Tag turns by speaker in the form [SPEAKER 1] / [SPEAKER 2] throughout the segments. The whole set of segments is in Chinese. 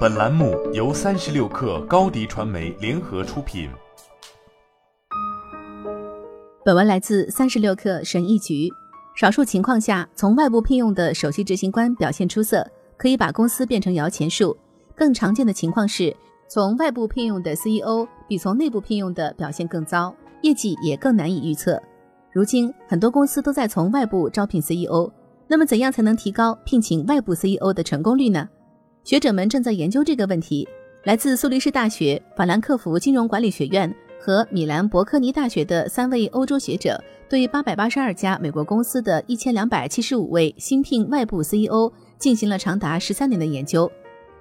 [SPEAKER 1] 本栏目由三十六氪高低传媒联合出品。
[SPEAKER 2] 本文来自三十六氪神译局。少数情况下，从外部聘用的首席执行官表现出色，可以把公司变成摇钱树。更常见的情况是，从外部聘用的 CEO 比从内部聘用的表现更糟，业绩也更难以预测。如今，很多公司都在从外部招聘 CEO。那么，怎样才能提高聘请外部 CEO 的成功率呢？学者们正在研究这个问题。来自苏黎世大学、法兰克福金融管理学院和米兰伯科尼大学的三位欧洲学者，对八百八十二家美国公司的一千两百七十五位新聘外部 CEO 进行了长达十三年的研究。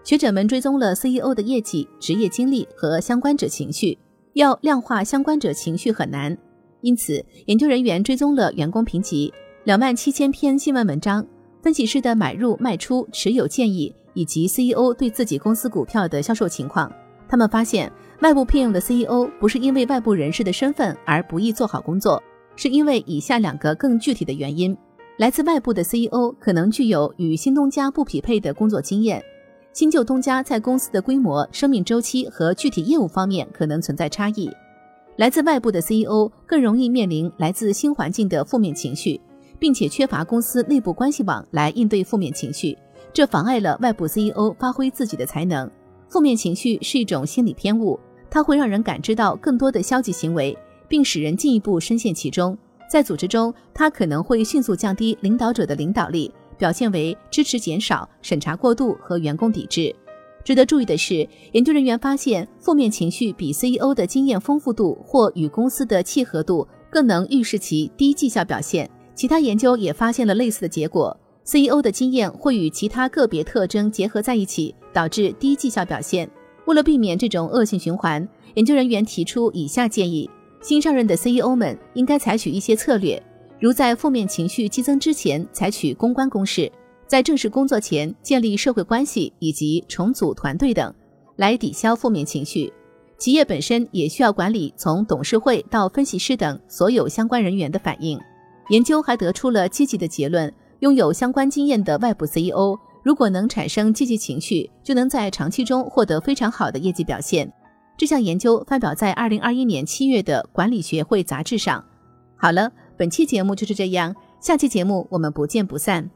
[SPEAKER 2] 学者们追踪了 CEO 的业绩、职业经历和相关者情绪。要量化相关者情绪很难，因此研究人员追踪了员工评级。两万七千篇新闻文章，分析师的买入、卖出、持有建议，以及 CEO 对自己公司股票的销售情况。他们发现，外部聘用的 CEO 不是因为外部人士的身份而不易做好工作，是因为以下两个更具体的原因：来自外部的 CEO 可能具有与新东家不匹配的工作经验；新旧东家在公司的规模、生命周期和具体业务方面可能存在差异。来自外部的 CEO 更容易面临来自新环境的负面情绪。并且缺乏公司内部关系网来应对负面情绪，这妨碍了外部 CEO 发挥自己的才能。负面情绪是一种心理偏误，它会让人感知到更多的消极行为，并使人进一步深陷其中。在组织中，它可能会迅速降低领导者的领导力，表现为支持减少、审查过度和员工抵制。值得注意的是，研究人员发现，负面情绪比 CEO 的经验丰富度或与公司的契合度更能预示其低绩效表现。其他研究也发现了类似的结果。CEO 的经验会与其他个别特征结合在一起，导致低绩效表现。为了避免这种恶性循环，研究人员提出以下建议：新上任的 CEO 们应该采取一些策略，如在负面情绪激增之前采取公关攻势，在正式工作前建立社会关系以及重组团队等，来抵消负面情绪。企业本身也需要管理从董事会到分析师等所有相关人员的反应。研究还得出了积极的结论：拥有相关经验的外部 CEO，如果能产生积极情绪，就能在长期中获得非常好的业绩表现。这项研究发表在二零二一年七月的《管理学会杂志》上。好了，本期节目就是这样，下期节目我们不见不散。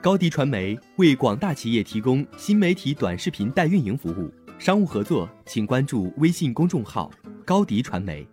[SPEAKER 3] 高迪传媒为广大企业提供新媒体短视频代运营服务。商务合作，请关注微信公众号“高迪传媒”。